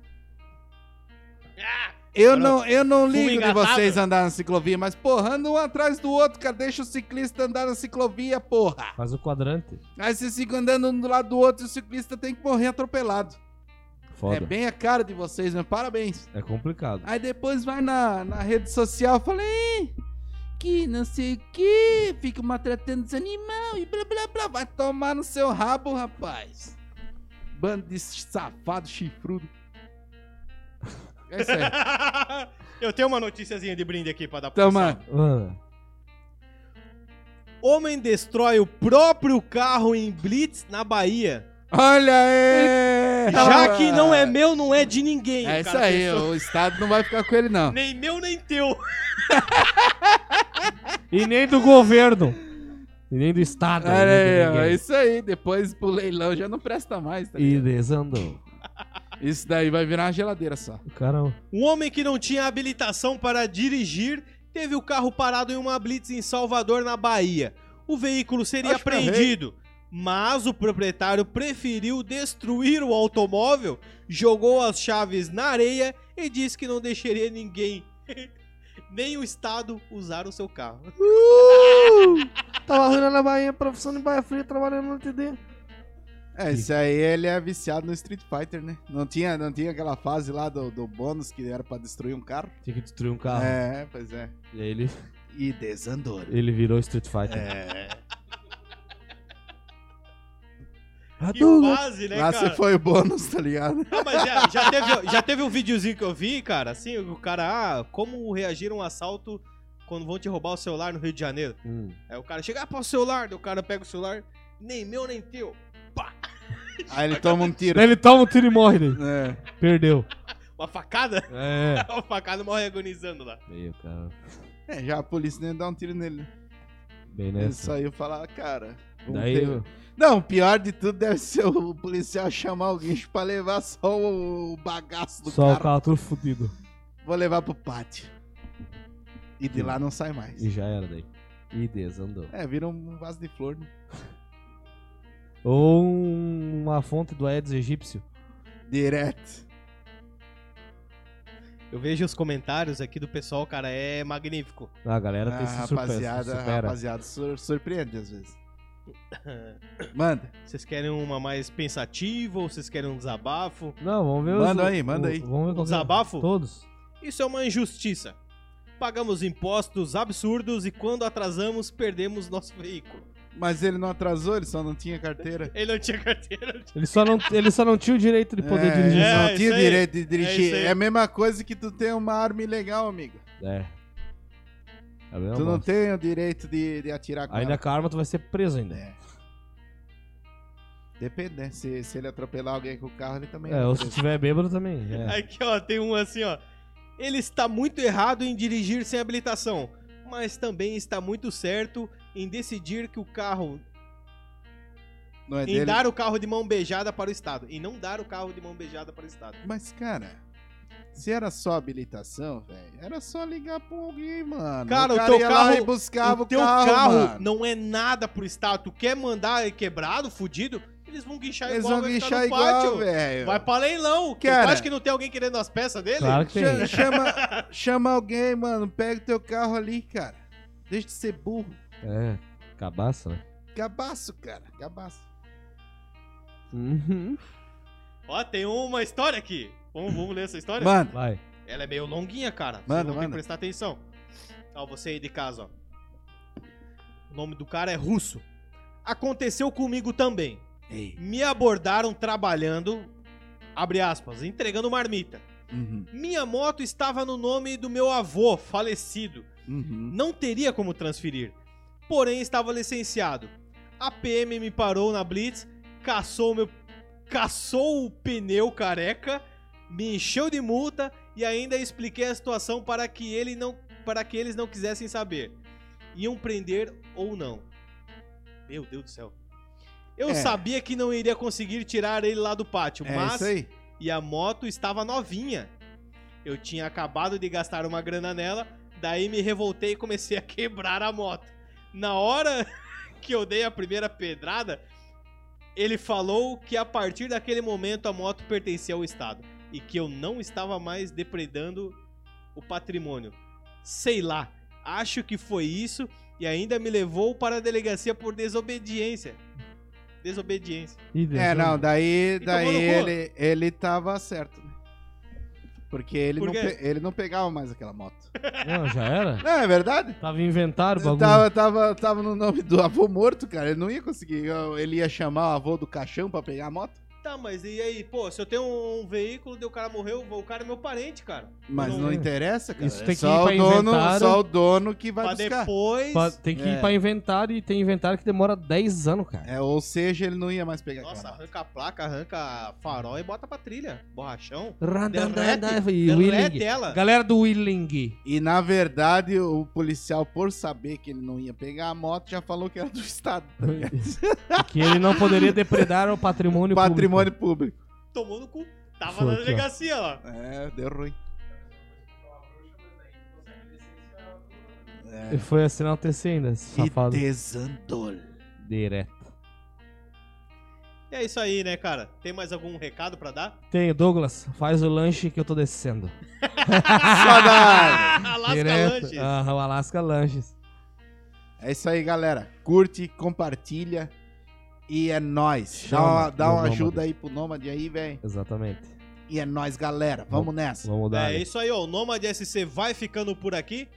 Eu Agora, não, eu não ligo de vocês andar na ciclovia, mas, porra, anda um atrás do outro, cara. Deixa o ciclista andar na ciclovia, porra. Faz o quadrante. Aí vocês ficam andando um do lado do outro e o ciclista tem que morrer atropelado. Foda. É bem a cara de vocês, né? Parabéns. É complicado. Aí depois vai na, na rede social e fala, "Ih, que não sei o que, fica maltratando os animais e blá blá blá. Vai tomar no seu rabo, rapaz. Bando de safado chifrudo. É aí. Eu tenho uma noticiazinha de brinde aqui pra dar pessoal. mano. Mano, Homem destrói o próprio carro em Blitz na Bahia. Olha aí! Já que não é meu, não é de ninguém. É O isso aí, pensou. o Estado não vai ficar com ele, não. Nem meu, nem teu. E nem do governo. E nem do Estado. Olha aí, ó, é isso aí. Depois pro leilão já não presta mais, tá E ligado? desandou. Isso daí vai virar uma geladeira só. O cara. Um homem que não tinha habilitação para dirigir teve o carro parado em uma blitz em Salvador, na Bahia. O veículo seria Acho eu apreendido, mas o proprietário preferiu destruir o automóvel, jogou as chaves na areia e disse que não deixaria ninguém, nem o Estado, usar o seu carro. Tava ruim na Bahia, profissão de Bahia Fria, trabalhando no TD. É, isso aí ele é viciado no Street Fighter, né? Não tinha, não tinha aquela fase lá do, do bônus que era pra destruir um carro? Tinha que destruir um carro. É, pois é. E aí ele, E desandou. ele virou Street Fighter. É. Que fase, né, Lá cara? você foi o bônus, tá ligado? Não, mas já, já teve, já teve um videozinho que eu vi, cara, assim, o cara, ah, como reagir a um assalto quando vão te roubar o celular no Rio de Janeiro. Hum. Aí o cara chega, ah, pô, o celular, o cara pega o celular, nem meu, nem teu. Aí ele toma um tiro. Ele toma um tiro e morre, né? É. Perdeu. Uma facada? É. Uma facada morre agonizando lá. Meio, cara. É, já a polícia nem dá um tiro nele. né? Bem Ele nessa. saiu falar, "Ah, cara. Daí eu- Não, o pior de tudo deve ser o policial chamar alguém pra levar só o bagaço do só o carro. carro todo fudido. Vou levar pro pátio. E de lá não sai mais. E já era daí. E desandou. É, vira um vaso de flor, né? Ou um- uma fonte do Aedes egípcio. Direto. Eu vejo os comentários aqui do pessoal, cara, é magnífico. A galera tem A se surpresa. rapaziada, supera. rapaziada sur- surpreende às vezes. Manda. Vocês querem uma mais pensativa ou vocês querem um desabafo? Não, vamos ver Manda os, aí, manda o- aí. Vamos ver qual que é. Desabafo? Todos. Isso é uma injustiça. Pagamos impostos absurdos e quando atrasamos, perdemos nosso veículo. Mas ele não atrasou, ele só não tinha carteira. Ele não tinha carteira. Ele só não, ele só não tinha o direito de poder é, dirigir. É, Não tinha aí. direito de É dirigir. aí. É, a mesma coisa que tu ter uma arma ilegal, amigo. É. É tu não bosta. tem o direito de, de atirar com Ainda ela. com a arma tu vai ser preso ainda. É. Depende, né? Se, se ele atropelar alguém com o carro, ele também É, vai ou se tiver bêbado também. É. Aqui, ó, tem um assim, ó. Ele está muito errado em dirigir sem habilitação, mas também está muito certo em decidir que o carro. Não é em dele. dar o carro de mão beijada para o Estado. E não dar o carro de mão beijada para o Estado. Mas, cara, se era só habilitação, velho, era só ligar pra alguém, mano. Cara, o cara teu ia lá carro- e buscava o teu carro, carro, mano. não é nada pro Estado. Tu quer mandar ele quebrado, fudido, eles vão guinchar Eles igual, vão vai ficar guinchar no igual, velho. Vai pra leilão. Cara- tu acha que não tem alguém querendo as peças dele? Claro que tem. Chama, chama, alguém, mano. Pega o teu carro ali, cara. Deixa de ser burro. É, cabaça, né? Gabaço, cara. Gabaço. Uhum. Ó, tem uma história aqui. Vamos, vamos ler essa história? Mano, Vai. Ela é meio longuinha, cara. Manda, Vocês vão ter que prestar atenção. Ó, você aí de casa, ó. O nome do cara é Russo. Aconteceu comigo também. ei. Me abordaram trabalhando, abre aspas, entregando marmita. Uhum, Minha moto estava no nome do meu avô, falecido. uhum. Não teria como transferir. Porém, estava licenciado. A PM me parou na Blitz, caçou meu caçou o pneu careca, me encheu de multa e ainda expliquei a situação para que ele não para que eles não quisessem saber. Iam prender ou não. Meu Deus do céu. Eu É. sabia que não iria conseguir tirar ele lá do pátio, É mas isso aí. e a moto estava novinha. Eu tinha acabado de gastar uma grana nela, daí me revoltei e comecei a quebrar a moto. Na hora que eu dei a primeira pedrada, ele falou que a partir daquele momento a moto pertencia ao Estado e que eu não estava mais depredando o patrimônio. Sei lá, acho que foi isso e ainda me levou para a delegacia por desobediência. Desobediência. É, não, daí, daí ele, ele tava certo, né? Porque ele, Por não, ele não pegava mais aquela moto. Não, já era? Não, é verdade? Tava inventado o bagulho. Tava, tava, tava no nome do avô morto, cara. Ele não ia conseguir. Ele ia chamar o avô do caixão pra pegar a moto. Tá, mas e aí, pô, se eu tenho um, veículo, daí o cara morreu, o cara é meu parente, cara. Mas Não não, interessa, cara. Isso É tem que só, ir o pra dono, inventário. só o dono que vai pra buscar. depois. Pa- Tem que ir É. pra inventário e tem inventário que demora 10 anos, cara. É, ou seja, ele não ia mais pegar Nossa, aquela arranca a placa, arranca farol e bota pra trilha. Borrachão. Derrete, e ela. Galera do Willing. E na verdade, o policial, por saber que ele não ia pegar a moto, já falou que era do Estado. tá que ele não poderia depredar o patrimônio, Patrimônio público. Tomou no cu. Tava Foi na delegacia lá. É, deu ruim. público. E foi assinar o TC ainda, esse safado. E desandou. Direto. E é isso aí, né, cara? Tem mais algum recado pra dar? Tem, Douglas, faz o lanche que eu tô descendo. Saudade! Alasca Direto. Lanches. Aham, o Alaska Lanches. É isso aí, galera. Curte, compartilha e é nóis. Dá uma, dá uma ajuda aí pro Nômade aí, velho. Exatamente. E é nóis, galera. Vamos nessa. Vamos dar. É isso aí, ó. O Nômade SC vai ficando por aqui.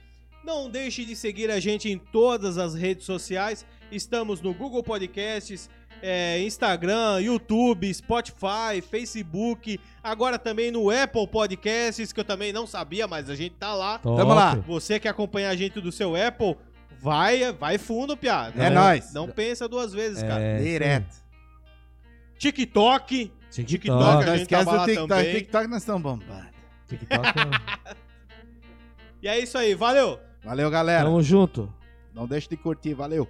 Não deixe de seguir a gente em todas as redes sociais. Estamos no Google Podcasts, é, Instagram, YouTube, Spotify, Facebook. Agora também no Apple Podcasts, que eu também não sabia, mas a gente tá lá. Top. Tamo lá. Você que acompanha a gente do seu Apple, vai, vai fundo, piada. É nóis. Não pensa duas vezes, cara. É, Direto. TikTok. TikTok. TikTok. Não, a gente esquece tava lá do TikTok. também. TikTok nós estamos bombando. TikTok. é- E é isso aí, valeu! Valeu, galera. Tamo junto. Não deixe de curtir. Valeu.